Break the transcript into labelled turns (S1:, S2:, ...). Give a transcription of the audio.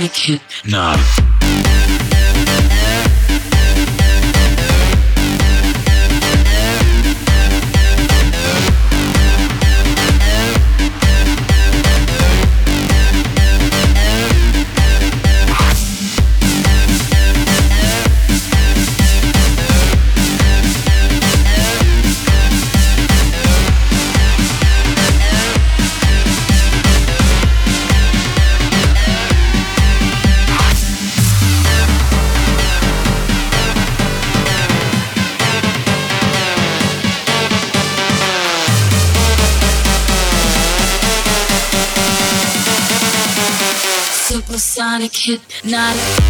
S1: Sonic
S2: No.
S1: Hypnotic.